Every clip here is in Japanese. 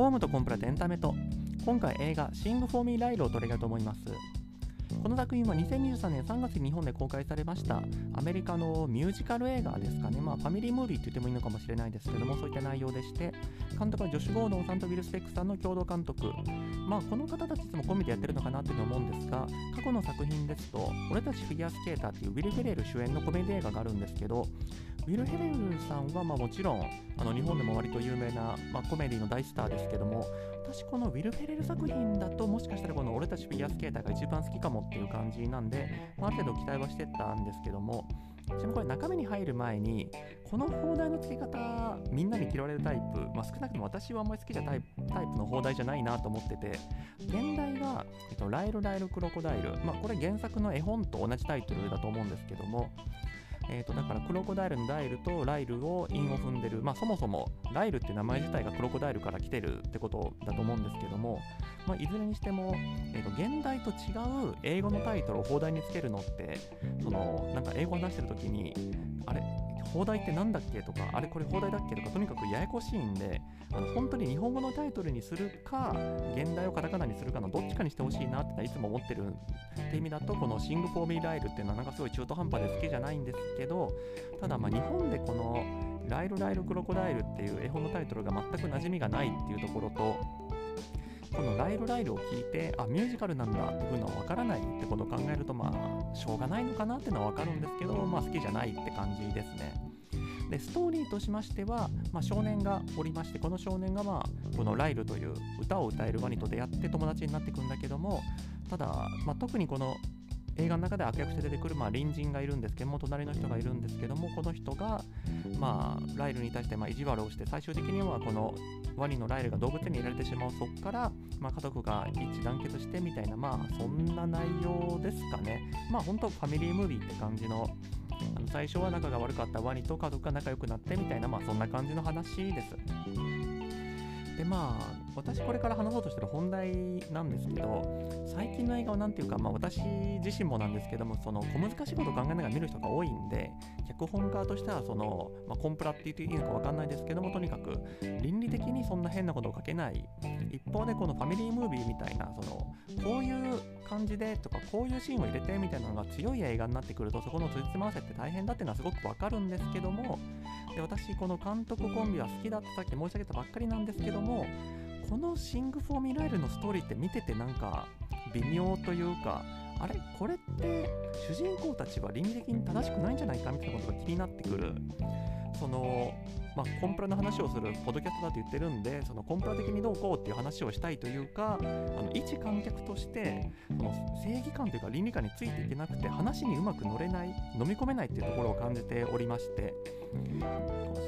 法務とコンプラとエンタメと。今回映画「シング・フォー・ミー・ライル」を取り上げようと思います。この作品は2023年3月に日本で公開されましたアメリカのミュージカル映画ですかね、まあ、ファミリームービーって言ってもいいのかもしれないですけども、そういった内容でして、監督はジョシュ・ゴードンさんとウィル・スペックさんの共同監督、まあ、この方たちいつもコンビでやってるのかなって思うんですが、過去の作品ですと、俺たちフィギュアスケーターっていうウィル・フェレル主演のコメディ映画があるんですけど、ウィル・ヘレルさんはまもちろんあの日本でも割と有名な、まあ、コメディの大スターですけども私このウィル・フェレル作品だともしかしたらこの俺たちフィギュアスケーターが一番好きかもっていう感じなんで、まあ、ある程度期待はしてたんですけどもちなみにこれ中身に入る前にこの放題の付け方みんなに嫌われるタイプ、まあ、少なくとも私はあんまり好きなタイプタイプの放題じゃないなと思ってて現代が、えっと、ライル・ライル・クロコダイル、まあ、これ原作の絵本と同じタイトルだと思うんですけどもえーと、だからクロコダイルのダイルとライルを韻を踏んでる、まあ、そもそもライルって名前自体がクロコダイルから来てるってことだと思うんですけども、まあ、いずれにしても、えーと、原題と違う英語のタイトルを邦題につけるのってそのなんか英語を話してる時にあれ邦題って何だっけとかあれこれ邦題だっけとかとにかくややこしいんであの本当に日本語のタイトルにするか原題をカタカナにするかのどっちかにしてほしいなっていつも思ってるって意味だとこのシング・フォー・ミー・ライルっていうのはなんかすごい中途半端で好きじゃないんですけどただまあ日本でこのライル・ライル・クロコダイルっていう絵本のタイトルが全く馴染みがないっていうところとこのライルライルを聞いてあミュージカルなんだっていうのは分からないってことを考えるとまあしょうがないのかなっていうのは分かるんですけどまあ好きじゃないって感じですね。でストーリーとしましては、まあ、少年がおりましてこの少年が、まあ、このライルという歌を歌えるワニと出会って友達になっていくんだけどもただ、まあ、特にこの映画の中で悪役して出てくる、まあ、隣人がいるんですけども隣の人がいるんですけどもこの人が、まあ、ライルに対してま意地悪をして最終的にはこのワニのライルが動物園に入れられてしまうそこから、まあ、家族が一致団結してみたいなまあそんな内容ですかね。まあ本当ファミリームービーって感じのあの最初は仲が悪かったワニと家族が仲良くなってみたいなまあそんな感じの話です。でまあ私これから話そうとしてる本題なんですけど最近の映画は何ていうか、まあ、私自身もなんですけどもその小難しいことを考えながら見る人が多いんで脚本家としてはその、まあ、コンプラって言っていいのか分かんないですけどもとにかく倫理的にそんな変なことを書けない。一方でこのファミリームービーみたいなそのこういう感じでとかこういうシーンを入れてみたいなのが強い映画になってくるとそこのつじつま合わせって大変だっていうのはすごく分かるんですけどもで私この監督コンビは好きだってさっき申し上げたばっかりなんですけどもこのシング・フォー・ミー・ライルのストーリーって見ててなんか微妙というかあれ？これって主人公たちは倫理的に正しくないんじゃないか？みたいなことが気になってくる。そのまあ、コンプラの話をするポッドキャストだと言ってるんでそのコンプラ的にどうこうっていう話をしたいというかあの一観客としてその正義感というか倫理観についていけなくて話にうまく乗れない飲み込めないっていうところを感じておりまして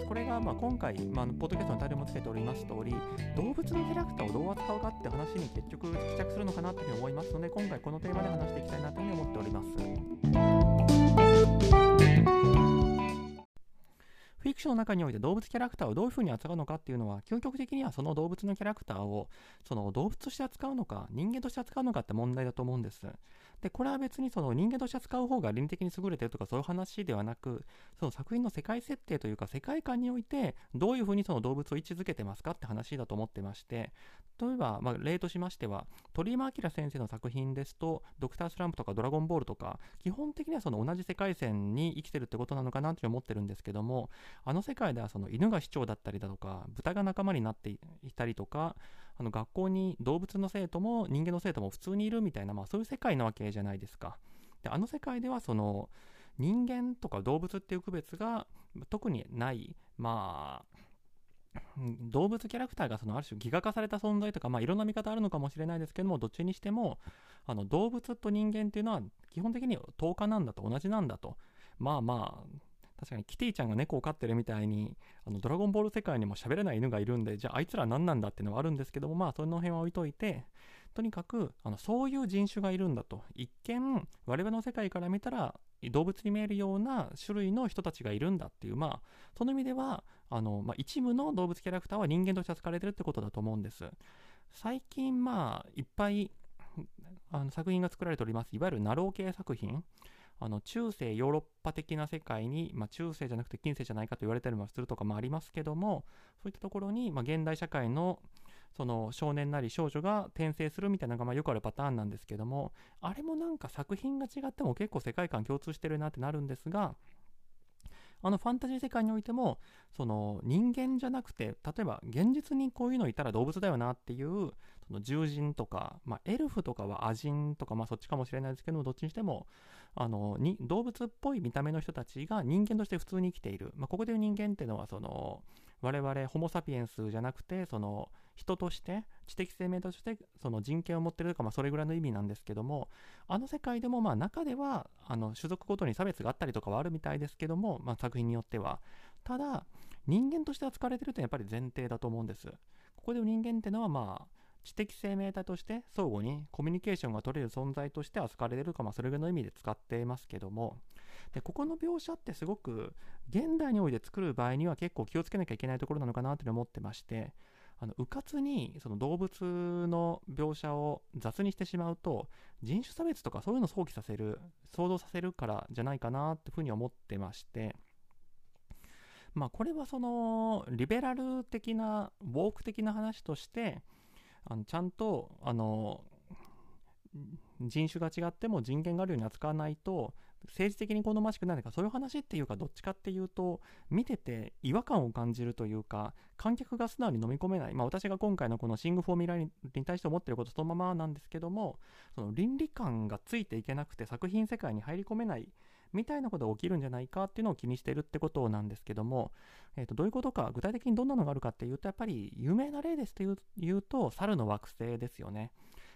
これがまあ今回、まあ、ポッドキャストのタイトルもつけております通り動物のキャラクターをどう扱うかって話に結局帰着するのかなというふうに思いますので今回このテーマで話していきたいなというふうに思っております。フィクションの中において動物キャラクターをどういうふうに扱うのかっていうのは、究極的にはその動物のキャラクターをその動物として扱うのか、人間として扱うのかって問題だと思うんです。で、これは別にその人間として扱う方が倫理的に優れてるとかそういう話ではなく、その作品の世界設定というか世界観においてどういうふうにその動物を位置づけてますかって話だと思ってまして、例えば、まあ、例としましては、鳥山明先生の作品ですと、ドクタースランプとかドラゴンボールとか、基本的にはその同じ世界線に生きてるってことなのかなって思ってるんですけども、あの世界ではその犬が市長だったりだとか、豚が仲間になっていたりとか、あの学校に動物の生徒も人間の生徒も普通にいるみたいな、まあ、そういう世界なわけじゃないですか。であの世界ではその人間とか動物っていう区別が特にない、まあ、動物キャラクターがそのある種ギガ化された存在とか、まあ、いろんな見方あるのかもしれないですけどもどっちにしてもあの動物と人間っていうのは基本的に10日なんだと同じなんだとまあまあ確かにキティちゃんが猫を飼ってるみたいにあのドラゴンボール世界にも喋れない犬がいるんでじゃああいつら何なんだっていうのはあるんですけどもまあその辺は置いといてとにかくあのそういう人種がいるんだと。一見我々の世界から見たら動物に見えるような種類の人たちがいるんだっていうまあその意味ではあの、まあ、一部の動物キャラクターは人間として扱われてるってことだと思うんです。最近まあいっぱいあの作品が作られております。いわゆるナロー系作品。あの中世ヨーロッパ的な世界に、まあ、中世じゃなくて近世じゃないかと言われたりもするとかもありますけどもそういったところに、まあ、現代社会のその少年なり少女が転生するみたいなのがまあよくあるパターンなんですけどもあれもなんか作品が違っても結構世界観共通してるなってなるんですがあのファンタジー世界においてもその人間じゃなくて例えば現実にこういうのいたら動物だよなっていうその獣人とか、まあ、エルフとかはアジンとか、まあ、そっちかもしれないですけどどっちにしてもあのに動物っぽい見た目の人たちが人間として普通に生きている、まあ、ここでいう人間っていうのはその我々ホモ・サピエンスじゃなくてその人として知的生命としてその人権を持ってるとか、まあ、それぐらいの意味なんですけどもあの世界でもまあ中ではあの種族ごとに差別があったりとかはあるみたいですけども、まあ、作品によっては。ただ人間として扱われてるってやっぱり前提だと思うんです。ここで人間っていうのはまあ知的生命体として相互にコミュニケーションが取れる存在として扱われてるか、まあ、それぐらいの意味で使っていますけども。でここの描写ってすごく現代において作る場合には結構気をつけなきゃいけないところなのかなと思ってましてあの、うかつにその動物の描写を雑にしてしまうと、人種差別とかそういうのを想起させる、想像させるからじゃないかなっていうふうに思ってまして、まあ、これはその、リベラル的な、ウォーク的な話として、あのちゃんと、あの、人種が違っても人権があるように扱わないと政治的に好ましくないかそういう話っていうかどっちかっていうと見てて違和感を感じるというか観客が素直に飲み込めない、まあ、私が今回のこのシング・フォーミュラに対して思ってることそのままなんですけどもその倫理観がついていけなくて作品世界に入り込めないみたいなことが起きるんじゃないかっていうのを気にしてるってことなんですけども、えー、とどういうことか具体的にどんなのがあるかっていうとやっぱり有名な例ですというと猿の惑星ですよね。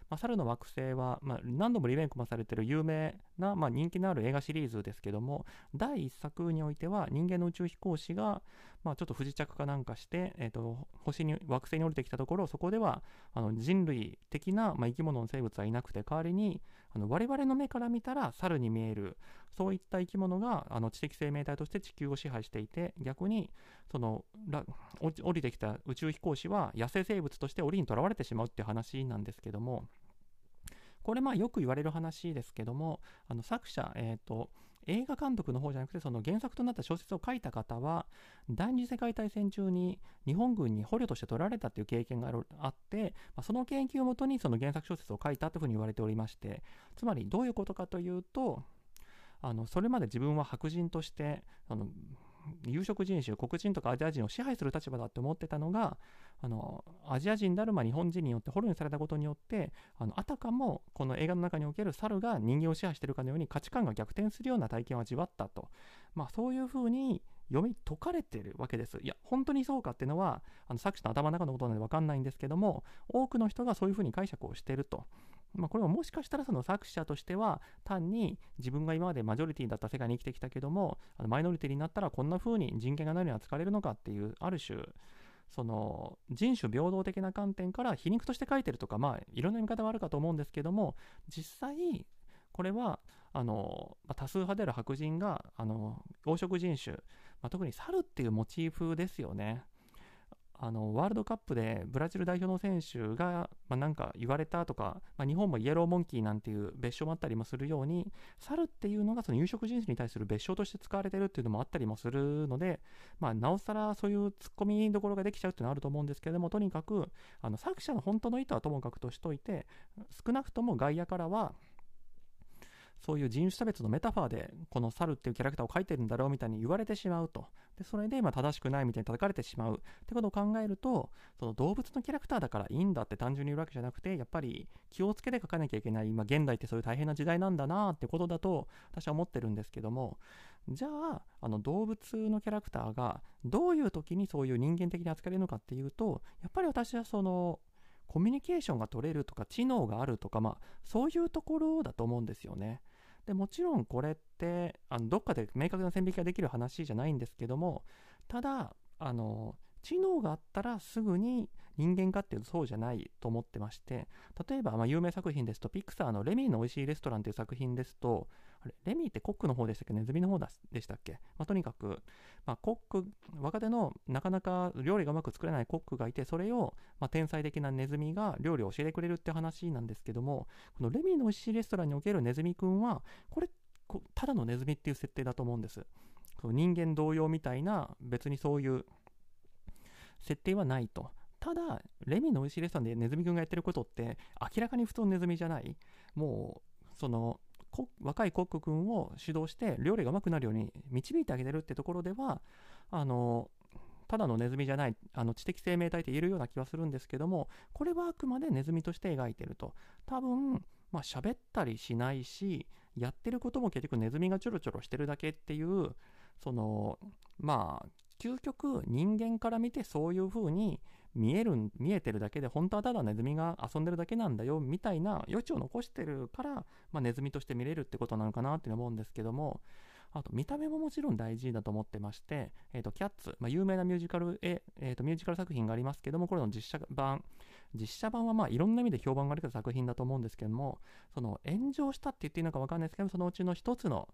まあ、猿の惑星は、まあ、何度もリメイクもされている有名な、まあ、人気のある映画シリーズですけども第1作においては人間の宇宙飛行士が、まあ、ちょっと不時着かなんかして、えーと、星に惑星に降りてきたところそこではあの人類的な、まあ、生き物の生物はいなくて代わりにあの我々の目から見たら猿に見えるそういった生き物があの知的生命体として地球を支配していて逆にその降りてきた宇宙飛行士は野生生物として檻にとらわれてしまうっていう話なんですけどもこれまあよく言われる話ですけどもあの作者、えーと、映画監督の方じゃなくてその原作となった小説を書いた方は第二次世界大戦中に日本軍に捕虜として取られたという経験があって、まあ、その研究をもとにその原作小説を書いたというふうに言われておりましてつまりどういうことかというとあのそれまで自分は白人としてあの有色人種黒人とかアジア人を支配する立場だって思ってたのがあのアジア人であるま日本人によって捕虜にされたことによってあのあたかもこの映画の中における猿が人間を支配してるかのように価値観が逆転するような体験を味わったと、まあ、そういうふうに読み解かれてるわけです。いや、本当にそうかっていうのは、あの作者の頭の中のことなので分かんないんですけども、多くの人がそういうふうに解釈をしてると。まあ、これはもしかしたらその作者としては単に自分が今までマジョリティだった世界に生きてきたけどもあのマイノリティになったらこんな風に人権がないように扱われるのかっていうある種その人種平等的な観点から皮肉として書いてるとかまあいろんな見方はあるかと思うんですけども実際これはあの、ま、多数派である白人があの黄色人種、まあ、特に猿っていうモチーフですよね。あのワールドカップでブラジル代表の選手が、まあ、なんか言われたとか、まあ、日本もイエローモンキーなんていう別称もあったりもするように猿っていうのがその有色人種に対する別称として使われてるっていうのもあったりもするので、まあ、なおさらそういうツッコミどころができちゃうっていうのはあると思うんですけれどもとにかくあの作者の本当の意図はともかくとしといて少なくとも外野からはそういう人種差別のメタファーでこの猿っていうキャラクターを描いてるんだろうみたいに言われてしまうと。でそれでま正しくないみたいに叩かれてしまう。ってことを考えるとその動物のキャラクターだからいいんだって単純に言うわけじゃなくてやっぱり気をつけて描かなきゃいけない今現代ってそういう大変な時代なんだなってことだと私は思ってるんですけども。じゃああの動物のキャラクターがどういう時にそういう人間的に扱われるのかっていうとやっぱり私はそのコミュニケーションが取れるとか知能があるとかまあそういうところだと思うんですよね。でもちろんこれってあのどっかで明確な線引きができる話じゃないんですけどもただあの知能があったらすぐに人間かっていうとそうじゃないと思ってまして例えばまあ有名作品ですとピクサーのレミーの美味しいレストランという作品ですとあれレミーってコックの方でしたっけネズミの方でしたっけ、まあ、とにかく、まあ、コック若手のなかなか料理がうまく作れないコックがいてそれを、ま、天才的なネズミが料理を教えてくれるって話なんですけどもこのレミーの美味しいレストランにおけるネズミくんはこれただのネズミっていう設定だと思うんです。人間同様みたいな別にそういう設定はないと。ただレミの美味しいレストランでネズミくんがやってることって明らかに普通のネズミじゃないもうその若いコック君を指導して料理がうまくなるように導いてあげてるってところではあのただのネズミじゃないあの知的生命体って言えるような気はするんですけどもこれはあくまでネズミとして描いてると多分まあ喋ったりしないしやってることも結局ネズミがちょろちょろしてるだけっていうそのまあ究極人間から見てそういう風に見える見えてるだけで本当はただネズミが遊んでるだけなんだよみたいな余地を残してるから、まあ、ネズミとして見れるってことなのかなって思うんですけどもあと見た目ももちろん大事だと思ってまして、えーと、キャッツ、まあ、有名なミュージカルえーとミュージカル作品がありますけどもこれの実写版。実写版はまあいろんな意味で評判がある作品だと思うんですけどもその炎上したって言っていいのか分かんないですけどそのうちの一つの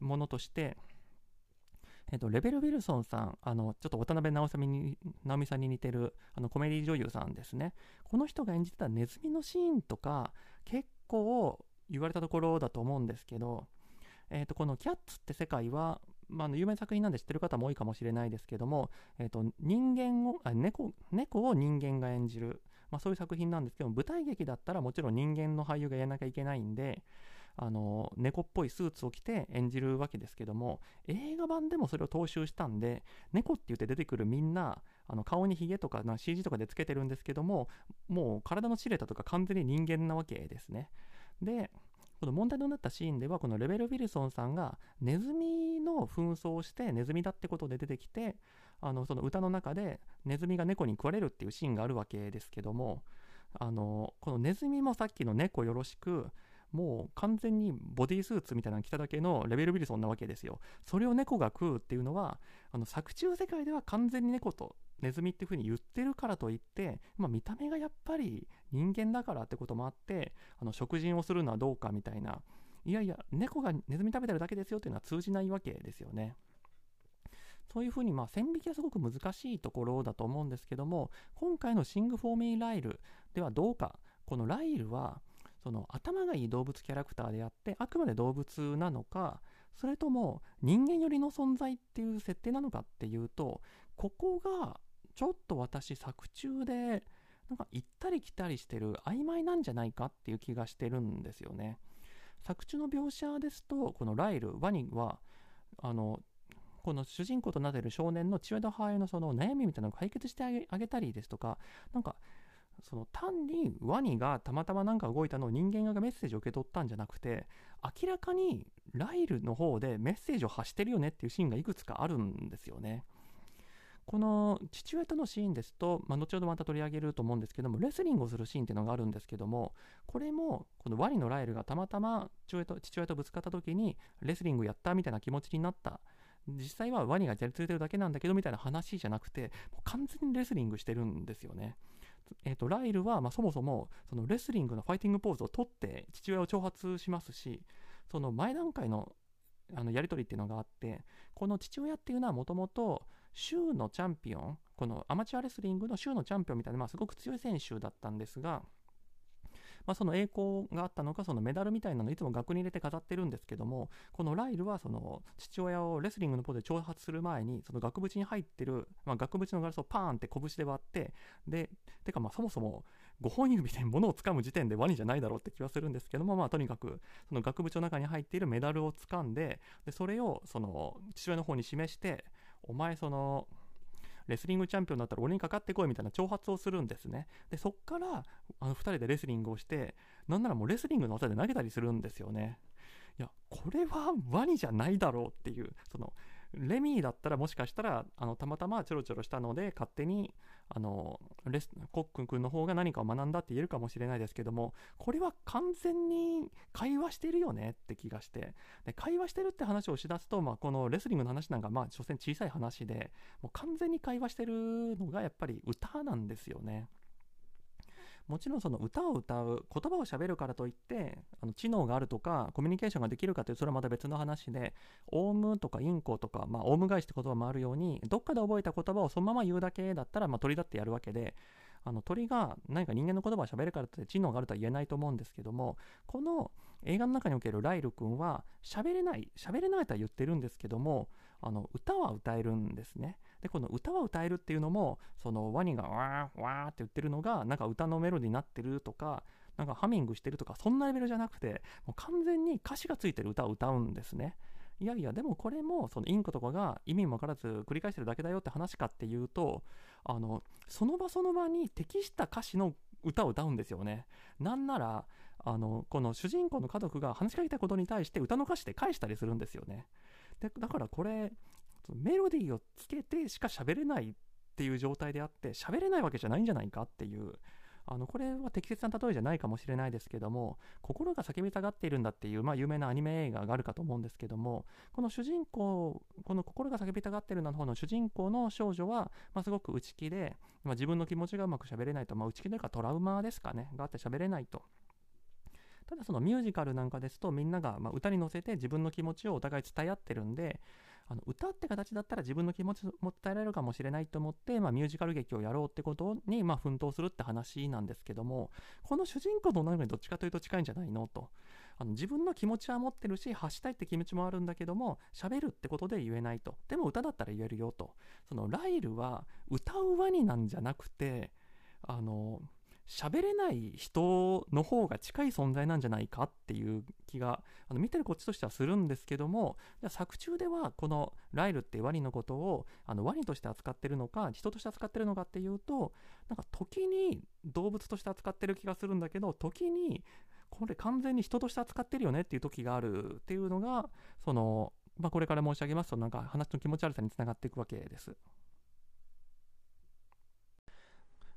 ものとしてえっと、レベル・ウィルソンさん、あの、ちょっと渡辺直美に直美さんに似てるあのコメディ女優さんですね。この人が演じてたネズミのシーンとか、結構言われたところだと思うんですけど、えっと、このキャッツって世界は、まあ、の有名な作品なんで知ってる方も多いかもしれないですけども、えっと、人間をあ猫、猫を人間が演じる、まあ、そういう作品なんですけど舞台劇だったらもちろん人間の俳優がやらなきゃいけないんで、あの猫っぽいスーツを着て演じるわけですけども映画版でもそれを踏襲したんで猫って言って出てくるみんなあの顔にヒゲとかな CG とかでつけてるんですけどももう体のシルエットとか完全に人間なわけですね。でこの問題となったシーンではこのレベル・ウィルソンさんがネズミの紛争をしてネズミだってことで出てきてあのその歌の中でネズミが猫に食われるっていうシーンがあるわけですけどもあのこのネズミもさっきの猫よろしくもう完全にボディースーツみたいなの着ただけのレベル・ウィルソンなわけですよ。それを猫が食うっていうのは、あの作中世界では完全に猫とネズミっていう風に言ってるからといって、まあ、見た目がやっぱり人間だからってこともあって、あの食事をするのはどうかみたいな、いやいや、猫がネズミ食べてるだけですよっていうのは通じないわけですよね。そういうふうにまあ線引きはすごく難しいところだと思うんですけども今回の「シング・フォー・ミー・ライル」ではどうかこのライルはその頭がいい動物キャラクターであってあくまで動物なのかそれとも人間寄りの存在っていう設定なのかっていうとここがちょっと私作中でなんか行ったり来たりしてる曖昧なんじゃないかっていう気がしてるんですよね。作中の描写ですとこのライルワニはあのこの主人公となっている少年の父親と母親のその悩みみたいなのを解決してあげたりですとかなんかその単にワニがたまたまなんか動いたのを人間がメッセージを受け取ったんじゃなくて明らかにライルの方でメッセージを発してるよねっていうシーンがいくつかあるんですよね。この父親とのシーンですと、まあ、後ほどまた取り上げると思うんですけどもレスリングをするシーンっていうのがあるんですけどもこれもこのワニのライルがたまたま父親と父親とぶつかった時にレスリングやったみたいな気持ちになった実際はワニがやりつれてるだけなんだけどみたいな話じゃなくてもう完全にレスリングしてるんですよね。えーと、ライルは、ま、そもそもそのレスリングのファイティングポーズを取って父親を挑発しますしその前段階のあのやり取りっていうのがあってこの父親っていうのはもともと州のチャンピオンこのアマチュアレスリングの州のチャンピオンみたいな、まあ、すごく強い選手だったんですがまあ、その栄光があったのかそのメダルみたいなのいつも額に入れて飾ってるんですけどもこのライルはその父親をレスリングのポーズで挑発する前にその額縁に入ってる、まあ、額縁のガラスをパーンって拳で割ってでてかまあそもそも5本指で物を掴む時点でワニじゃないだろうって気はするんですけどもまあとにかくその額縁の中に入っているメダルを掴んででそれをその父親の方に示してお前そのレスリングチャンピオンだったら俺にかかってこいみたいな挑発をするんですね。で、そっからあの2人でレスリングをして、なんならもうレスリングの技で投げたりするんですよね。いや、これはワニじゃないだろうっていう、その、レミーだったらもしかしたらあのたまたまちょろちょろしたので勝手にあのレスコックン君の方が何かを学んだって言えるかもしれないですけどもこれは完全に会話してるよねって気がしてで会話してるって話をしだすと、まあ、このレスリングの話なんかまあ所詮小さい話でもう完全に会話してるのがやっぱり歌なんですよね。もちろんその歌を歌う言葉をしゃべるからといってあの知能があるとかコミュニケーションができるかというそれはまた別の話でオウムとかインコとか、まあ、オウム返しって言葉もあるようにどっかで覚えた言葉をそのまま言うだけだったら、まあ、鳥だってやるわけであの鳥が何か人間の言葉をしゃべるからって知能があるとは言えないと思うんですけどもこの映画の中におけるライル君は喋れない喋れないとは言ってるんですけどもあの歌は歌えるんですね。でこの歌は歌えるっていうのもそのワニがわーわーって言ってるのがなんか歌のメロディーになってるとかなんかハミングしてるとかそんなレベルじゃなくてもう完全に歌詞がついてる歌を歌うんですね。いやいやでもこれもそのインコとかが意味も分からず繰り返してるだけだよって話かっていうとあのその場その場に適した歌詞の歌を歌うんですよね。なんならあのこの主人公の家族が話しかけたことに対して歌の歌詞で返したりするんですよね。でだからこれメロディーをつけてしか喋れないっていう状態であって喋れないわけじゃないんじゃないかっていうあのこれは適切な例えじゃないかもしれないですけども心が叫びたがっているんだっていう、まあ、有名なアニメ映画があるかと思うんですけどもこの主人公この心が叫びたがっているの方の主人公の少女は、まあ、すごく内気で、まあ、自分の気持ちがうまく喋れないと、まあ、内気というかトラウマですかねがあって喋れないと。ただそのミュージカルなんかですとみんながま歌に乗せて自分の気持ちをお互い伝え合ってるんであの歌って形だったら自分の気持ちも伝えられるかもしれないと思って、まあ、ミュージカル劇をやろうってことに、まあ、奮闘するって話なんですけどもこの主人公の女の子にどっちかというと近いんじゃないのと。あの自分の気持ちは持ってるし発したいって気持ちもあるんだけども喋るってことで言えないと。でも歌だったら言えるよと。そのライルは歌うワニなんじゃなくてあの喋れない人の方が近い存在なんじゃないかっていう気があの見てるこっちとしてはするんですけども作中ではこのライルってワニのことをあのワニとして扱ってるのか人として扱ってるのかっていうとなんか時に動物として扱ってる気がするんだけど時にこれ完全に人として扱ってるよねっていう時があるっていうのがその、まあ、これから申し上げますとなんか話の気持ち悪さにつながっていくわけです。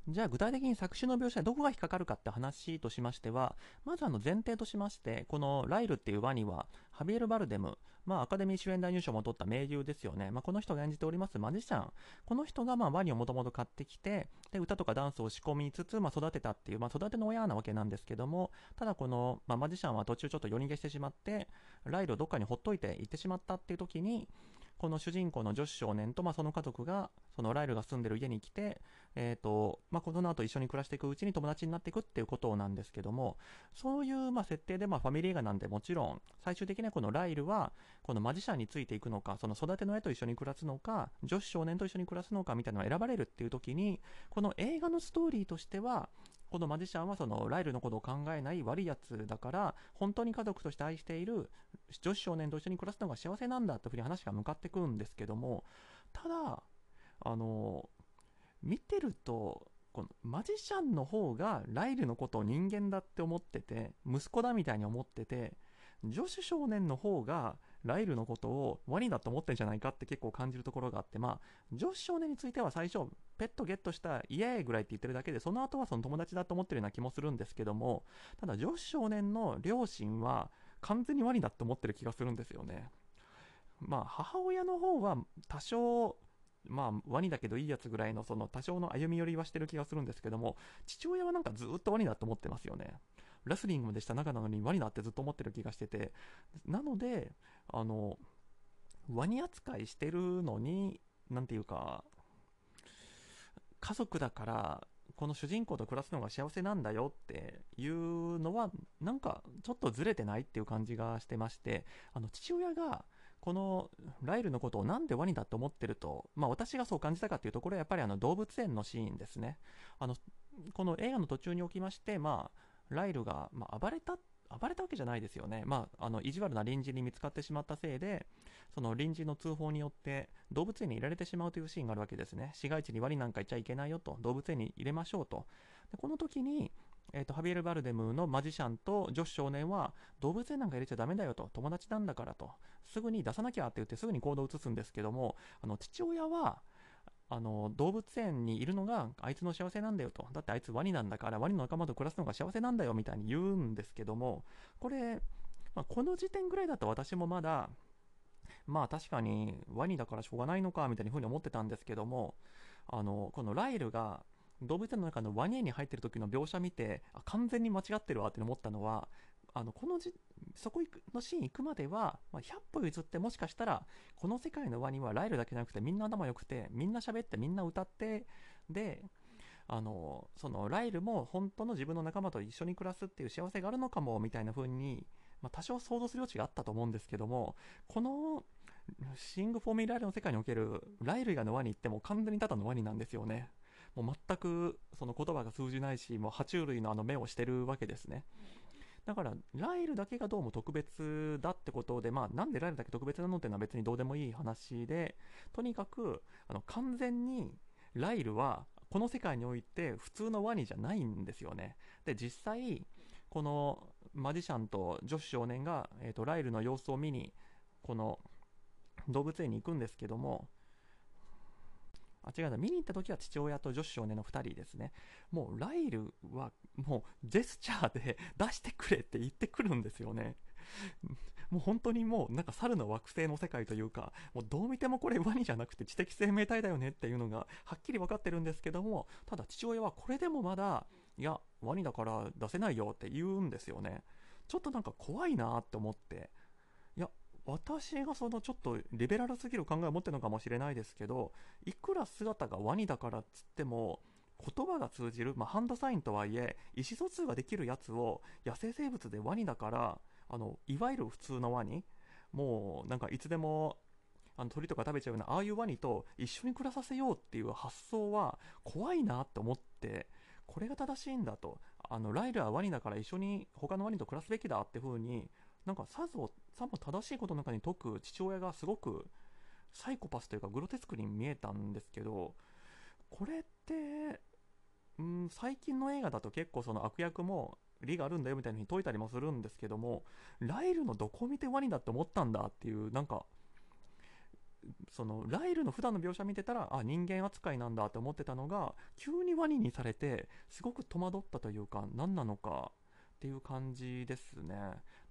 じゃあ具体的に作詞の描写どこが引っかかるかって話としましては、まずあの前提としまして、このライルっていうワニは、ハビエル・バルデム、まあアカデミー主演男優賞も取った名優ですよね。まあこの人が演じておりますマジシャン。この人がまあワニをもともと買ってきて、で、歌とかダンスを仕込みつつ、まあ育てたっていう、まあ育ての親なわけなんですけども、ただこの、まあ、マジシャンは途中ちょっと夜逃げしてしまって、ライルをどっかにほっといて行ってしまったっていう時に、この主人公の女子少年と、まあ、その家族が、そのライルが住んでる家に来て、えっ、ー、と、まあ、この後一緒に暮らしていくうちに友達になっていくっていうことなんですけども、そういう、まあ、設定で、まあ、ファミリー映画なんでもちろん、最終的にはこのライルは、このマジシャンについていくのか、その育ての親と一緒に暮らすのか、女子少年と一緒に暮らすのかみたいなのが選ばれるっていう時に、この映画のストーリーとしては、このマジシャンはそのライルのことを考えない悪いやつだから本当に家族として愛している女子少年と一緒に暮らすのが幸せなんだというふうに話が向かってくるんですけどもただあの見てるとこのマジシャンの方がライルのことを人間だって思ってて息子だみたいに思ってて女子少年の方がライルのことをワニだと思ってんじゃないかって結構感じるところがあって、まあ、女子少年については最初、ペットゲットしたイエーイぐらいって言ってるだけで、その後はその友達だと思ってるような気もするんですけども、ただ女子少年の両親は完全にワニだと思ってる気がするんですよね。まあ、母親の方は多少、まあ、ワニだけどいいやつぐらいの、その多少の歩み寄りはしてる気がするんですけども、父親はなんかずっとワニだと思ってますよね。レスリングまでした中なのにワニだってずっと思ってる気がしてて、なので、あの、ワニ扱いしてるのに、なんていうか、家族だから、この主人公と暮らすのが幸せなんだよっていうのは、なんかちょっとずれてないっていう感じがしてまして、あの、父親が、このライルのことをなんでワニだと思ってると、まあ私がそう感じたかっていうところはやっぱりあの動物園のシーンですね。あの、この映画の途中におきまして、まあ、ライルが、まあ、暴れた暴れたわけじゃないですよね、まあ、あの意地悪な隣人に見つかってしまったせいで、その隣人の通報によって動物園に入れられてしまうというシーンがあるわけですね、市街地にワニなんかいちゃいけないよと、動物園に入れましょうと、でこの時に、えーと、ハビエル・バルデムのマジシャンと女子少年は動物園なんか入れちゃだめだよと、友達なんだからと、すぐに出さなきゃって言ってすぐに行動を移すんですけども、あの父親は、あの動物園にいるのがあいつの幸せなんだよと。だってあいつワニなんだからワニの仲間と暮らすのが幸せなんだよみたいに言うんですけども、これ、まあ、この時点ぐらいだと私もまだ、まあ確かにワニだからしょうがないのかみたいな風に思ってたんですけども、あの、このライルが動物園の中のワニ園に入ってる時の描写見て、完全に間違ってるわって思ったのは、あのこのじそこのシーン行くまでは、まあ、100歩譲ってもしかしたらこの世界のワニはライルだけじゃなくてみんな頭良くてみんな喋ってみんな歌ってであのそのライルも本当の自分の仲間と一緒に暮らすっていう幸せがあるのかもみたいな風に、まあ、多少想像する余地があったと思うんですけどもこのシング・フォーミュラーレの世界におけるライル以外のワニってもう完全にただのワニなんですよね。もう全くその言葉が通じないし、もう爬虫類のあの目をしてるわけですね。だから、ライルだけがどうも特別だってことで、まあ、なんでライルだけ特別なのっていうのは別にどうでもいい話で、とにかく、あの、完全に、ライルは、この世界において普通のワニじゃないんですよね。で、実際、このマジシャンと女子少年が、えーと、ライルの様子を見に、この動物園に行くんですけども、あ、違うな、見に行った時は父親と女子少年の2人ですね。もうライルはもうジェスチャーで出してくれって言ってくるんですよね。もう本当にもうなんか猿の惑星の世界というか、もうどう見てもこれワニじゃなくて知的生命体だよねっていうのがはっきり分かってるんですけども、ただ父親はこれでもまだ、いや、ワニだから出せないよって言うんですよね。ちょっとなんか怖いなって思って、私がそのちょっとリベラルすぎる考えを持ってるのかもしれないですけど、いくら姿がワニだからっつっても、言葉が通じる、まあ、ハンドサインとはいえ、意思疎通ができるやつを野生生物でワニだから、あの、いわゆる普通のワニ、もうなんかいつでもあの鳥とか食べちゃうようなああいうワニと一緒に暮らさせようっていう発想は怖いなって思ってこれが正しいんだと。あのライルはワニだから一緒に他のワニと暮らすべきだって風になんかさぞさも正しいことの中に解く父親がすごくサイコパスというかグロテスクに見えたんですけどこれってうん最近の映画だと結構その悪役も理があるんだよみたいに解いたりもするんですけどもライルのどこ見てワニだって思ったんだっていうなんかそのライルの普段の描写見てたらあ人間扱いなんだって思ってたのが急にワニにされてすごく戸惑ったというか何なのかっていう感じですね。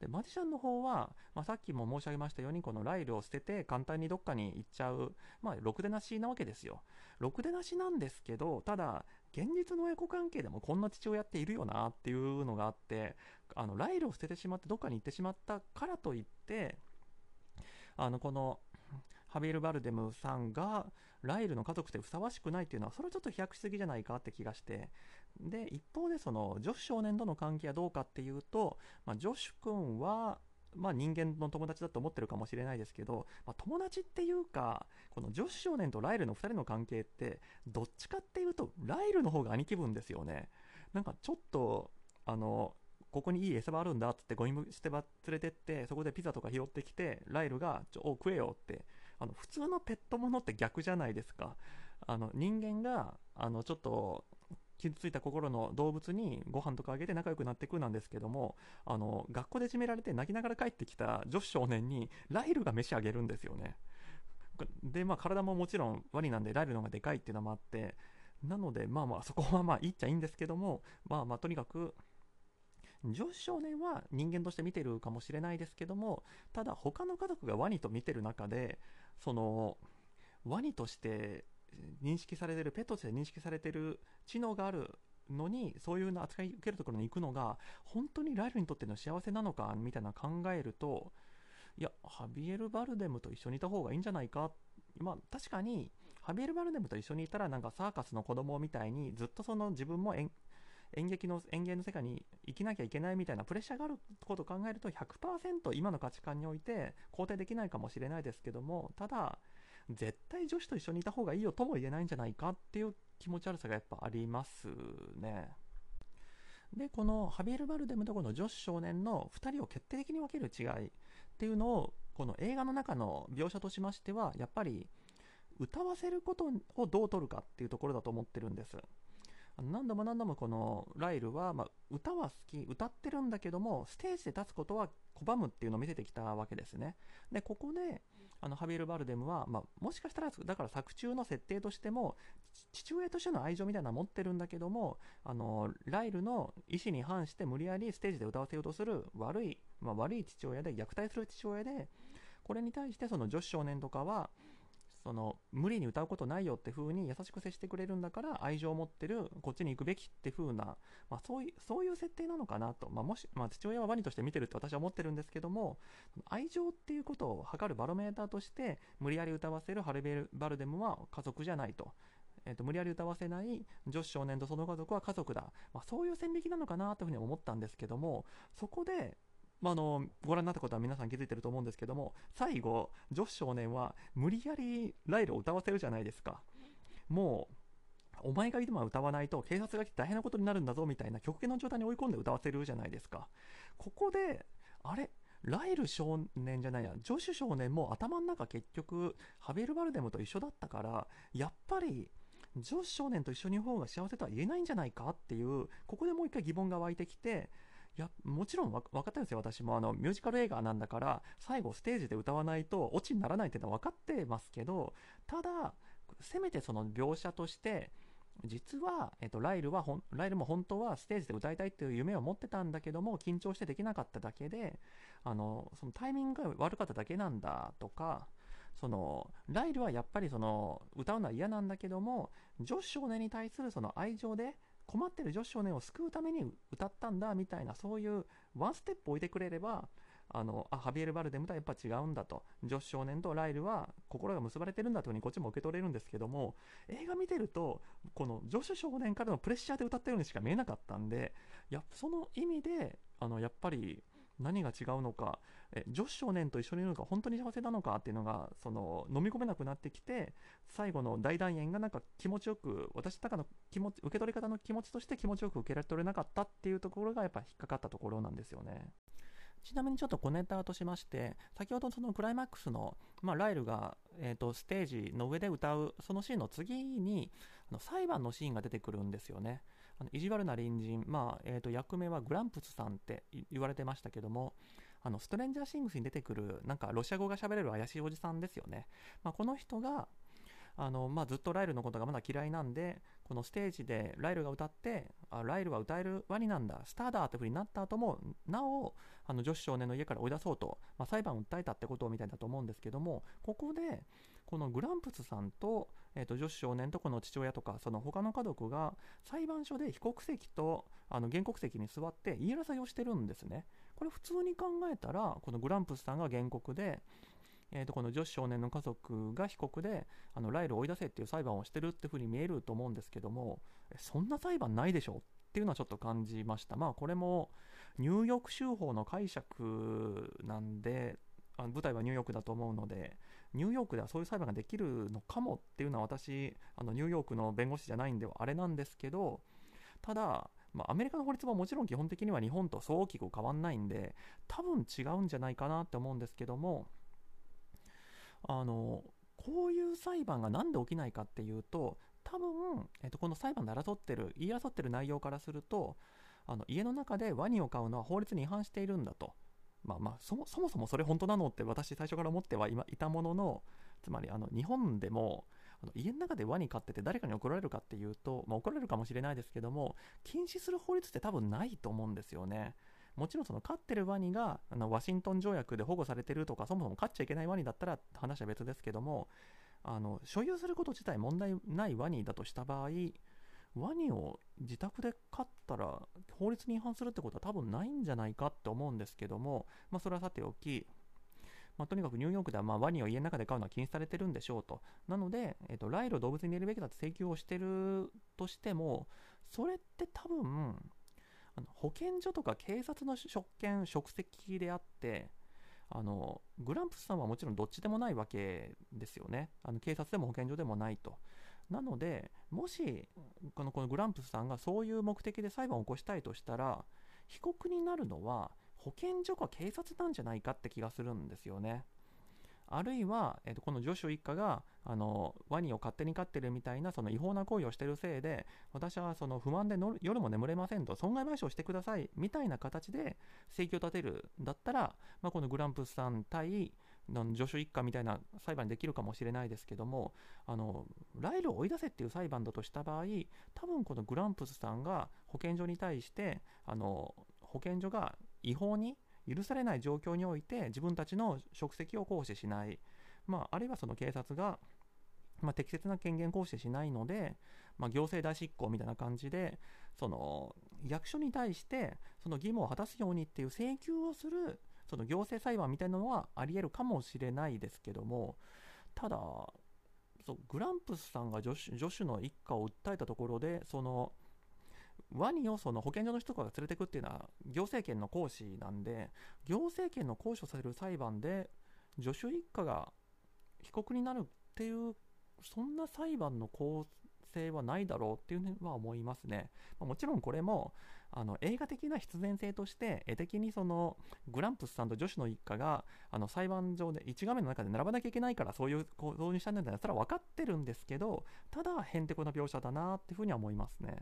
で、マジシャンの方は、まあ、さっきも申し上げましたように、このライルを捨てて簡単にどっかに行っちゃう、まあ、ろくでなしなわけですよ。ろくでなしなんですけど、ただ、現実の親子関係でもこんな父親っているよなっていうのがあって、あの、ライルを捨ててしまってどっかに行ってしまったからといって、あの、この、ハビエル・バルデムさんがライルの家族とふさわしくないっていうのは、それはちょっと飛躍しすぎじゃないかって気がして、で、一方でその、ジョシュ少年との関係はどうかっていうと、まあ、ジョシュ君は、まあ、人間の友達だと思ってるかもしれないですけど、まあ、友達っていうか、このジョシュ少年とライルの2人の関係って、どっちかっていうと、ライルの方が兄貴分ですよね。なんかちょっと、あの、ここにいい餌場あるんだっつってゴミ捨て場連れてって、そこでピザとか拾ってきて、ライルが、ちょ、お、食えよって、あの、普通のペットものって逆じゃないですか。あの、人間が、あの、ちょっと、傷ついた心の動物にご飯とかあげて仲良くなっていくなんですけども、あの、学校でいじめられて泣きながら帰ってきた女子少年に、ライルが飯あげるんですよね。で、まあ体ももちろんワニなんでライルの方がでかいっていうのもあって、なので、まあまあそこはまあいいっちゃいいんですけども、まあまあとにかく、女子少年は人間として見てるかもしれないですけども、ただ他の家族がワニと見てる中で、その、ワニとして認識されてる、ペットとして認識されてる知能があるのに、そういう扱い受けるところに行くのが、本当にライルにとっての幸せなのか、みたいな考えると、いや、ハビエル・バルデムと一緒にいた方がいいんじゃないか。まあ、確かに、ハビエル・バルデムと一緒にいたら、なんかサーカスの子供みたいに、ずっとその自分も演劇の、演芸の世界に生きなきゃいけないみたいなプレッシャーがあることを考えると、100%今の価値観において肯定できないかもしれないですけども、ただ、絶対女子と一緒にいた方がいいよとも言えないんじゃないかっていう気持ち悪さがやっぱありますね。で、このハビエル・バルデムとこの女子少年の2人を決定的に分ける違いっていうのを、この映画の中の描写としましては、やっぱり歌わせることをどう取るかっていうところだと思ってるんです。何度も何度もこのライルは、まあ、歌は好き、歌ってるんだけども、ステージで立つことは拒むっていうのを見せてきたわけですね。で、ここで、あのハビエル・バルデムは、まあ、もしかしたらだから作中の設定としても父親としての愛情みたいなの持ってるんだけどもあのライルの意思に反して無理やりステージで歌わせようとする悪い、まあ、悪い父親で虐待する父親でこれに対してその女子少年とかはその無理に歌うことないよって風に優しく接してくれるんだから愛情を持ってるこっちに行くべきって風な、まあ、そういそういう設定なのかなと、まあ、もし、まあ、父親はワニとして見てるって私は思ってるんですけども愛情っていうことを測るバロメーターとして無理やり歌わせるハルベル・バルデムは家族じゃないと。えーと、無理やり歌わせない女子少年とその家族は家族だ、まあ、そういう線引きなのかなというふうに思ったんですけどもそこでまあ、あのご覧になったことは皆さん気づいてると思うんですけども最後ジョシ少年は無理やりライルを歌わせるじゃないですか。もうお前が今歌わないと警察が来て大変なことになるんだぞみたいな極限の状態に追い込んで歌わせるじゃないですか。ここであれ？ライル少年じゃないや。ジョシュ少年も頭の中結局ハビエル・バルデムと一緒だったからやっぱりジョシュ少年と一緒にいる方が幸せとは言えないんじゃないかっていうここでもう一回疑問が湧いてきていやもちろん分かったんですよ。私もあのミュージカル映画なんだから最後ステージで歌わないとオチにならないっていうのは分かってますけどただせめてその描写として実は、えっと、ライルはライルも本当はステージで歌いたいっていう夢を持ってたんだけども緊張してできなかっただけであのそのタイミングが悪かっただけなんだとかそのライルはやっぱりその歌うのは嫌なんだけども女子少年に対するその愛情で困ってる女子少年を救うために歌ったんだみたいなそういうワンステップ置いてくれればあのあハビエル・バルデムとはやっぱ違うんだと。女子少年とライルは心が結ばれてるんだというふうにこっちも受け取れるんですけども映画見てるとこの女子少年からのプレッシャーで歌ったようにしか見えなかったんでやその意味であのやっぱり何が違うのかえ女子少年と一緒にいるのが本当に幸せなのかっていうのがその飲み込めなくなってきて最後の大団円がなんか気持ちよく私の中の気持ち受け取り方の気持ちとして気持ちよく受け取れなかったっていうところがやっぱ引っかかったところなんですよね。ちなみにちょっと小ネタとしまして、先ほどそのクライマックスの、まあ、ライルが、えーと、ステージの上で歌う、そのシーンの次に、あの裁判のシーンが出てくるんですよね。あの意地悪な隣人、まあえーと役名はグランプスさんって言われてましたけども、あのストレンジャーシングスに出てくるなんかロシア語が喋れる怪しいおじさんですよね、まあ、この人があの、まあ、ずっとライルのことがまだ嫌いなんでこのステージでライルが歌ってあライルは歌えるワニなんだスターだって風になった後もなおあの女子少年の家から追い出そうと、まあ、裁判を訴えたってことみたいだと思うんですけどもここでこのグランプスさんと,、えーと、女子少年とこの父親とかその他の家族が裁判所で被告席とあの原告席に座って言い争いをしてるんですね。これ普通に考えたらこのグランプスさんが原告で、えー、とこの女子少年の家族が被告であのライルを追い出せっていう裁判をしてるっていうふうに見えると思うんですけどもそんな裁判ないでしょっていうのはちょっと感じましたまあこれもニューヨーク州法の解釈なんであの舞台はニューヨークだと思うのでニューヨークではそういう裁判ができるのかもっていうのは私あのニューヨークの弁護士じゃないんではあれなんですけどただまあ、アメリカの法律ももちろん基本的には日本とそう大きく変わんないんで多分違うんじゃないかなって思うんですけどもあのこういう裁判が何で起きないかっていうと多分、えっと、この裁判で争ってる言い争ってる内容からするとあの家の中でワニを飼うのは法律に違反しているんだと。まあまあそもそもそれ本当なのって私最初から思ってはいたもののつまりあの日本でもあの家の中でワニ飼ってて誰かに怒られるかっていうと、まあ、怒られるかもしれないですけども禁止する法律って多分ないと思うんですよね。もちろんその飼ってるワニがあのワシントン条約で保護されてるとかそもそも飼っちゃいけないワニだったら話は別ですけどもあの所有すること自体問題ないワニだとした場合ワニを自宅で飼ったら法律に違反するってことは多分ないんじゃないかって思うんですけども、まあ、それはさておきまあ、とにかくニューヨークではまワニを家の中で飼うのは禁止されてるんでしょうと。なので、えー、とライルを動物に入れるべきだと請求をしてるとしても、それって多分、あの保健所とか警察の職権、職責であって、あのグランプスさんはもちろんどっちでもないわけですよね。あの警察でも保健所でもないと。なので、もしこのこのグランプスさんがそういう目的で裁判を起こしたいとしたら、被告になるのは保健所か警察なんじゃないかって気がするんですよね。あるいは、えー、とこのジョシュ一家があのワニを勝手に飼ってるみたいなその違法な行為をしてるせいで私はその不満で夜も眠れませんと損害賠償してくださいみたいな形で請求を立てるんだったら、まあ、このグランプスさん対助手一家みたいな裁判にできるかもしれないですけどもあのライルを追い出せっていう裁判だとした場合多分このグランプスさんが保健所に対してあの保健所が違法に許されない状況において自分たちの職責を行使しない、まあ、あるいはその警察が、まあ、適切な権限行使しないので、まあ、行政代執行みたいな感じでその役所に対してその義務を果たすようにっていう請求をするその行政裁判みたいなのはありえるかもしれないですけどもただそうグランプスさんが助手の一家を訴えたところでそのワニをその保健所の人が連れてくっていうのは行政権の行使なんで行政権の行使をされる裁判で助手一家が被告になるっていうそんな裁判の構成はないだろうっていうのは思いますね。ま、もちろんこれもあの映画的な必然性として絵的にそのグランプスさんと女子の一家があの裁判上で1画面の中で並ばなきゃいけないからそういう構造にしたんだったら分かってるんですけどただへんてこな描写だなっていうふうには思いますね。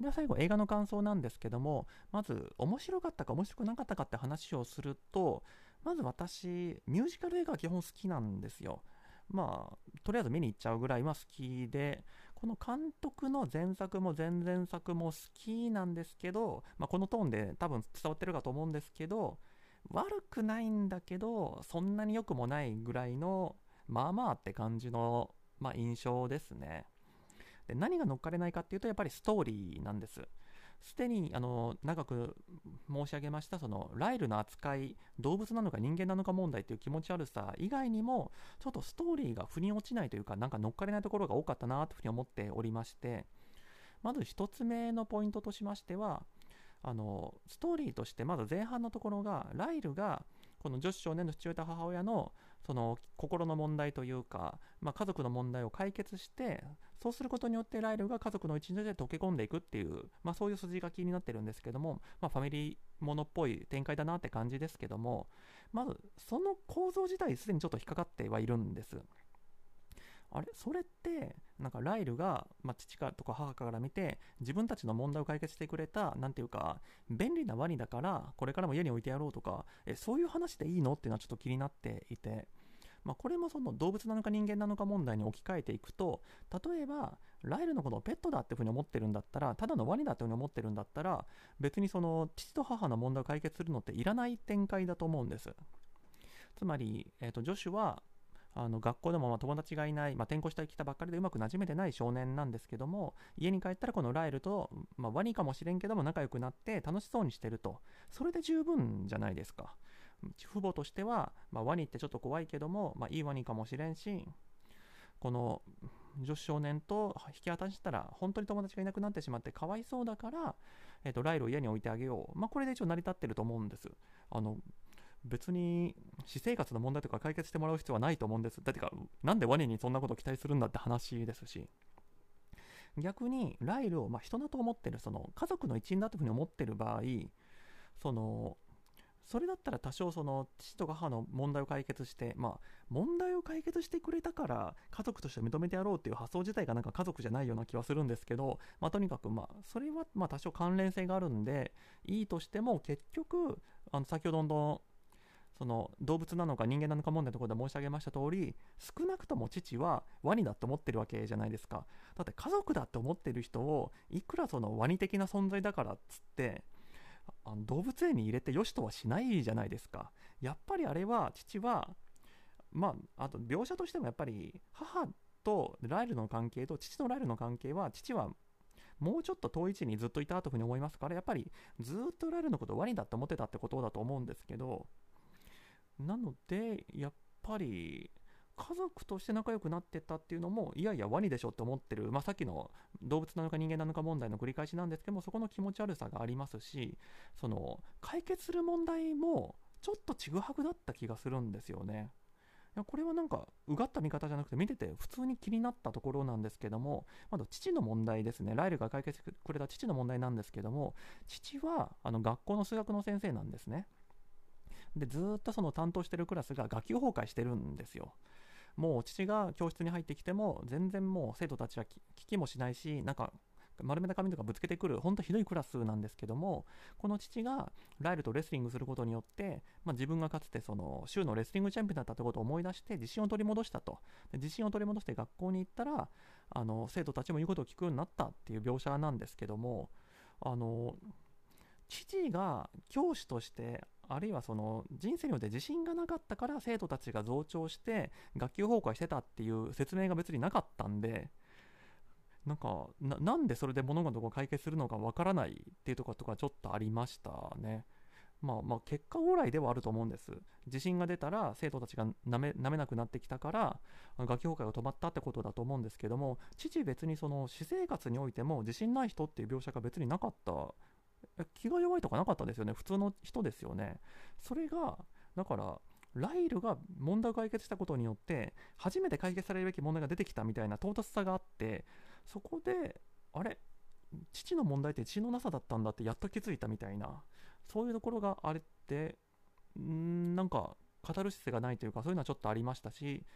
では最後映画の感想なんですけどもまず面白かったか面白くなかったかって話をするとまず私ミュージカル映画は基本好きなんですよまあとりあえず見に行っちゃうぐらいは好きでこの監督の前作も前々作も好きなんですけど、まあ、このトーンで多分伝わってるかと思うんですけど悪くないんだけどそんなに良くもないぐらいのまあまあって感じの、まあ、印象ですね。で何が乗っかれないかっていうとやっぱりストーリーなんです。すでにあの長く申し上げましたそのライルの扱い動物なのか人間なのか問題という気持ち悪さ以外にもちょっとストーリーが腑に落ちないというかなんか乗っかれないところが多かったなというふうに思っておりましてまず1つ目のポイントとしましてはあのストーリーとしてまず前半のところがライルがこの女子少年の父親と母親のその心の問題というか、まあ、家族の問題を解決してそうすることによってライルが家族の一員として溶け込んでいくっていう、まあ、そういう筋書きになってるんですけども、まあ、ファミリーものっぽい展開だなって感じですけどもまずその構造自体すでにちょっと引っかかってはいるんです。あれ？それってなんかライルが、まあ、父かとか母から見て自分たちの問題を解決してくれた何ていうか便利なワニだからこれからも家に置いてやろうとかえそういう話でいいの？っていうのはちょっと気になっていて。まあ、これもその動物なのか人間なのか問題に置き換えていくと例えばライルのことをペットだっていうふうに思ってるんだったらただのワニだっていうふうに思ってるんだったら別にその父と母の問題を解決するのっていらない展開だと思うんです。つまり、えー、とジョシュはあの学校でもま友達がいない、まあ、転校してきたばっかりでうまくなじめてない少年なんですけども家に帰ったらこのライルと、まあ、ワニかもしれんけども仲良くなって楽しそうにしてると。それで十分じゃないですか。父母としては、まあ、ワニってちょっと怖いけども、まあ、いいワニかもしれんしこの女子少年と引き渡したら本当に友達がいなくなってしまってかわいそうだから、えー、とライルを家に置いてあげよう、まあ、これで一応成り立ってると思うんです。あの別に私生活の問題とか解決してもらう必要はないと思うんです。だってかなんでワニにそんなこと期待するんだって話ですし。逆にライルをまあ人だと思ってるその家族の一員だというふうに思ってる場合そのそれだったら多少その父と母の問題を解決して、まあ、問題を解決してくれたから家族として認めてやろうっていう発想自体がなんか家族じゃないような気はするんですけど、まあ、とにかくまあそれはまあ多少関連性があるんでいいとしても結局あの先ほどのその動物なのか人間なのか問題のところで申し上げました通り少なくとも父はワニだと思ってるわけじゃないですか。だって家族だって思ってる人をいくらそのワニ的な存在だからっつってあの動物園に入れてよしとはしないじゃないですか。やっぱりあれは父はまああと描写としてもやっぱり母とライルの関係と父とライルの関係は父はもうちょっと遠い位置にずっといたというふうに思いますからやっぱりずっとライルのことをワニだと思ってたってことだと思うんですけどなのでやっぱり家族として仲良くなってったっていうのもいやいやワニでしょって思ってる、まあ、さっきの動物なのか人間なのか問題の繰り返しなんですけどもそこの気持ち悪さがありますしその解決する問題もちょっとちぐはぐだった気がするんですよね。これはなんかうがった見方じゃなくて見てて普通に気になったところなんですけどもまだ父の問題ですね。ライルが解決してくれた父の問題なんですけども父はあの学校の数学の先生なんですね。でずっとその担当してるクラスが学級崩壊してるんですよ。もう父が教室に入ってきても全然もう生徒たちは聞きもしないしなんか丸めた紙とかぶつけてくる本当ひどいクラスなんですけどもこの父がライルとレスリングすることによって、まあ、自分がかつてその州のレスリングチャンピオンだったということを思い出して自信を取り戻したと。自信を取り戻して学校に行ったらあの生徒たちも言うことを聞くようになったっていう描写なんですけどもあの父が教師としてあるいはその人生によって自信がなかったから生徒たちが増長して学級崩壊してたっていう説明が別になかったんでなんかなんでそれで物事を解決するのかわからないっていうところとかちょっとありましたね。まあまあ結果往来ではあると思うんです。地震が出たら生徒たちがなめなめなくなってきたから楽器崩壊が止まったってことだと思うんですけども父別にその私生活においても自信ない人っていう描写が別になかった気が弱いとかなかったですよね。普通の人ですよね。それがだからライルが問題を解決したことによって初めて解決されるべき問題が出てきたみたいな唐突さがあってそこであれ？父の問題って血のなさだったんだってやっと気づいたみたいなそういうところがあれってんなんか語る姿勢がないというかそういうのはちょっとありましたし、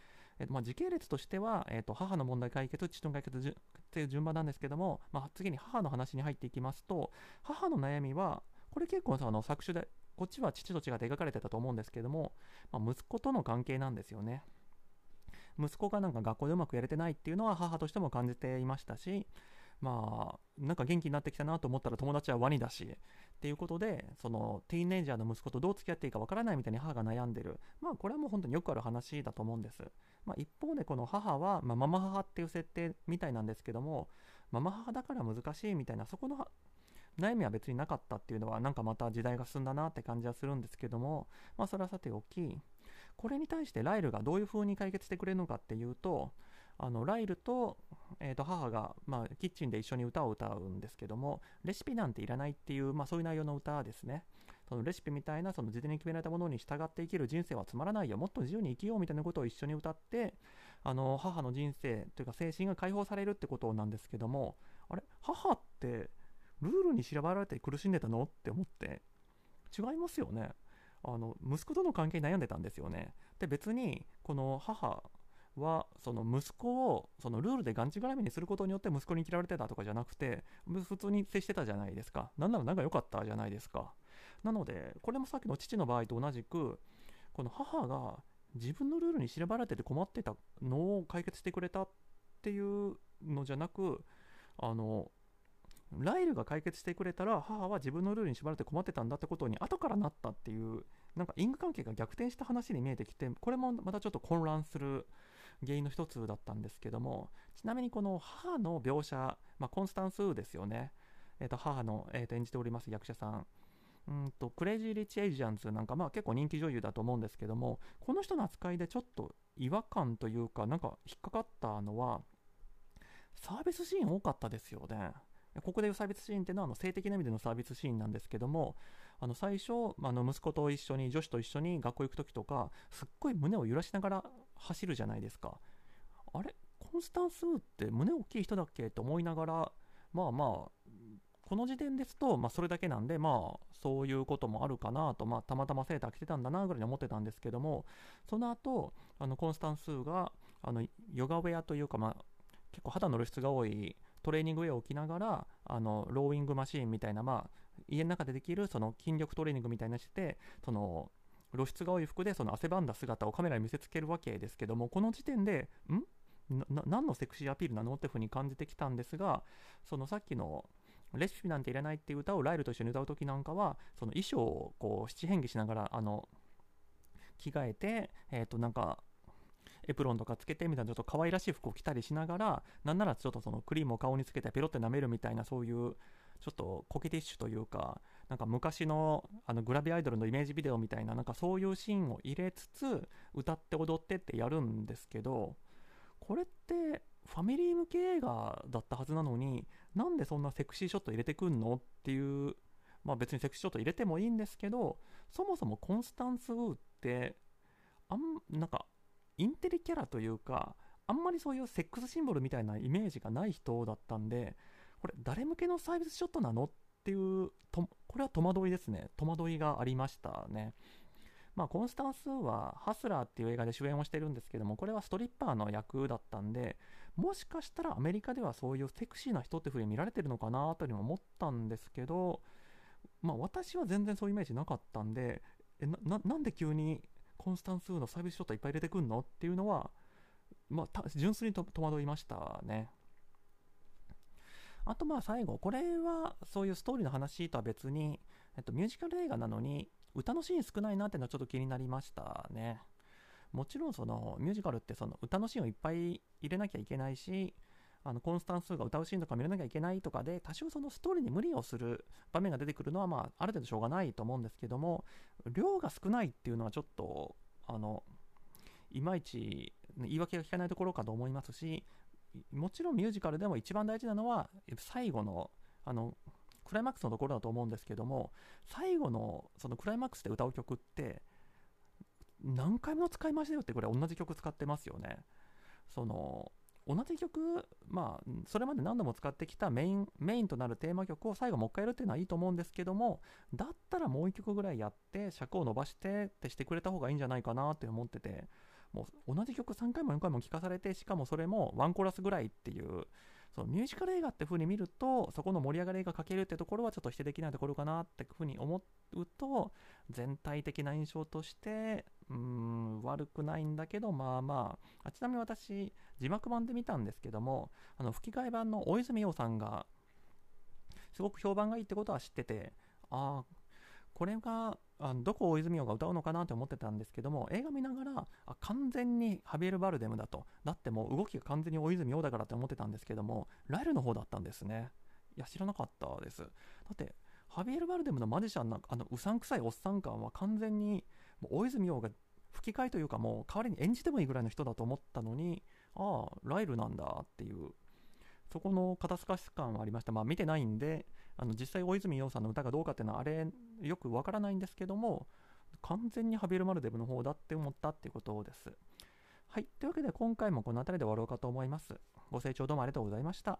えっと、まあ時系列としては、えっと、母の問題解決父の解決っていう順番なんですけども、まあ、次に母の話に入っていきますと母の悩みはこれ結構さあの作種でこっちは父と違って描かれてたと思うんですけども、まあ、息子との関係なんですよね。息子がなんか学校でうまくやれてないっていうのは母としても感じていましたしまあなんか元気になってきたなと思ったら友達はワニだしっていうことでそのティーンエイジャーの息子とどう付き合っていいかわからないみたいに母が悩んでる。まあこれはもう本当によくある話だと思うんです、まあ、一方でこの母は、まあ、ママ母っていう設定みたいなんですけどもママ母だから難しいみたいなそこの悩みは別になかったっていうのはなんかまた時代が進んだなって感じはするんですけどもまあそれはさておきこれに対してライルがどういう風に解決してくれるのかっていうとあのライルと,、えー、と母が、まあ、キッチンで一緒に歌を歌うんですけどもレシピなんていらないっていう、まあ、そういう内容の歌ですね。そのレシピみたいなその事前に決められたものに従って生きる人生はつまらないよ。もっと自由に生きようみたいなことを一緒に歌ってあの母の人生というか精神が解放されるってことなんですけどもあれ母ってルールに縛られて苦しんでたのって思って違いますよね。あの息子との関係に悩んでたんですよね。で別にこの母はその息子をそのルールでがんじがらめにすることによって息子に嫌われてたとかじゃなくて普通に接してたじゃないですか。なんなら仲良かったじゃないですか。なのでこれもさっきの父の場合と同じくこの母が自分のルールに縛られてて困ってたのを解決してくれたっていうのじゃなくあのライルが解決してくれたら母は自分のルールに縛られて困ってたんだってことに後からなったっていうなんか因果関係が逆転した話に見えてきてこれもまたちょっと混乱する原因の一つだったんですけどもちなみにこの母の描写、まあ、コンスタンスですよね、えー、と母の、えー、と演じております役者さん。うんと Crazy Rich Asians なんかまあ結構人気女優だと思うんですけどもこの人の扱いでちょっと違和感というかなんか引っかかったのはサービスシーン多かったですよね。ここでいうサービスシーンっていうのはあの性的な意味でのサービスシーンなんですけどもあの最初あの息子と一緒にジョシュと一緒に学校行く時とかすっごい胸を揺らしながら走るじゃないですか。あれコンスタンス・ウーって胸大きい人だっけ？と思いながらまあまあこの時点ですと、まあ、それだけなんで、まあ、そういうこともあるかなと、まあ、たまたまセーター着てたんだなぐらいに思ってたんですけども、その後、あのコンスタンスが、あのヨガウェアというか、まあ、結構肌の露出が多いトレーニングウェアを着ながら、あのローイングマシーンみたいな、まあ、家の中でできるその筋力トレーニングみたいなして、その露出が多い服でその汗ばんだ姿をカメラに見せつけるわけですけどもこの時点でん？何のセクシーアピールなの？っていうふうに感じてきたんですがそのさっきのレシピなんていらないっていう歌をライルと一緒に歌う時なんかはその衣装をこう七変化しながらあの着替えてえっ、ー、となんかエプロンとかつけてみたいなちょっと可愛らしい服を着たりしながらなんならちょっとそのクリームを顔につけてペロって舐めるみたいなそういうちょっとコケティッシュというかなんか昔のあのグラビアアイドルのイメージビデオみたいななんかそういうシーンを入れつつ歌って踊ってってやるんですけどこれってファミリー向け映画だったはずなのになんでそんなセクシーショット入れてくんのっていうまあ別にセクシーショット入れてもいいんですけどそもそもコンスタンス・ウーってあんなんかインテリキャラというかあんまりそういうセックスシンボルみたいなイメージがない人だったんでこれ誰向けのサービスショットなのっていうとこれは戸惑いですね。戸惑いがありましたね。まあ、コンスタンスはハスラーっていう映画で主演をしてるんですけどもこれはストリッパーの役だったんでもしかしたらアメリカではそういうセクシーな人って風に見られてるのかなというも思ったんですけどまあ私は全然そういうイメージなかったんでえななんで急にコンスタンスのサービスショットいっぱい入れてくんのっていうのはまあ純粋に戸惑いましたね。あとまあ最後、これはそういうストーリーの話とは別に、えっと、ミュージカル映画なのに歌のシーン少ないなっていうのはちょっと気になりましたね。もちろんそのミュージカルってその歌のシーンをいっぱい入れなきゃいけないし、あのコンスタンスが歌うシーンとか見らなきゃいけないとかで多少そのストーリーに無理をする場面が出てくるのは、まあ、ある程度しょうがないと思うんですけども量が少ないっていうのはちょっとあのいまいち言い訳が聞かないところかと思いますしもちろんミュージカルでも一番大事なのは最後のあのクライマックスのところだと思うんですけども最後のそのクライマックスで歌う曲って何回も使いましたよってこれ同じ曲使ってますよね。その同じ曲まあそれまで何度も使ってきたメインメインとなるテーマ曲を最後もう一回やるっていうのはいいと思うんですけどもだったらもう一曲ぐらいやって尺を伸ばしてってしてくれた方がいいんじゃないかなって思っててもう同じ曲3回も4回も聴かされてしかもそれもワンコーラスぐらいっていうそのミュージカル映画って風に見るとそこの盛り上がりが欠けるってところはちょっと否定できないところかなってふうに思うと全体的な印象としてうーん悪くないんだけどまあまあ。あちなみに私字幕版で見たんですけどもあの吹き替え版の大泉洋さんがすごく評判がいいってことは知っててああこれがあのどこを大泉洋が歌うのかなって思ってたんですけども映画見ながらあ完全にハビエル・バルデムだと。だってもう動きが完全に大泉洋だからって思ってたんですけどもライルの方だったんですね。いや知らなかったです。だってハビエル・バルデムのマジシャンのあのうさんくさいおっさん感は完全にもう大泉洋が吹き替えというかもう代わりに演じてもいいぐらいの人だと思ったのにああライルなんだっていうそこの肩透かし感はありました。まあ見てないんで、あの実際大泉洋さんの歌がどうかっていうのはあれよくわからないんですけども、完全にハビル・マルデブの方だって思ったっていうことです。はい。というわけで今回もこの辺りで終わろうかと思います。ご清聴どうもありがとうございました。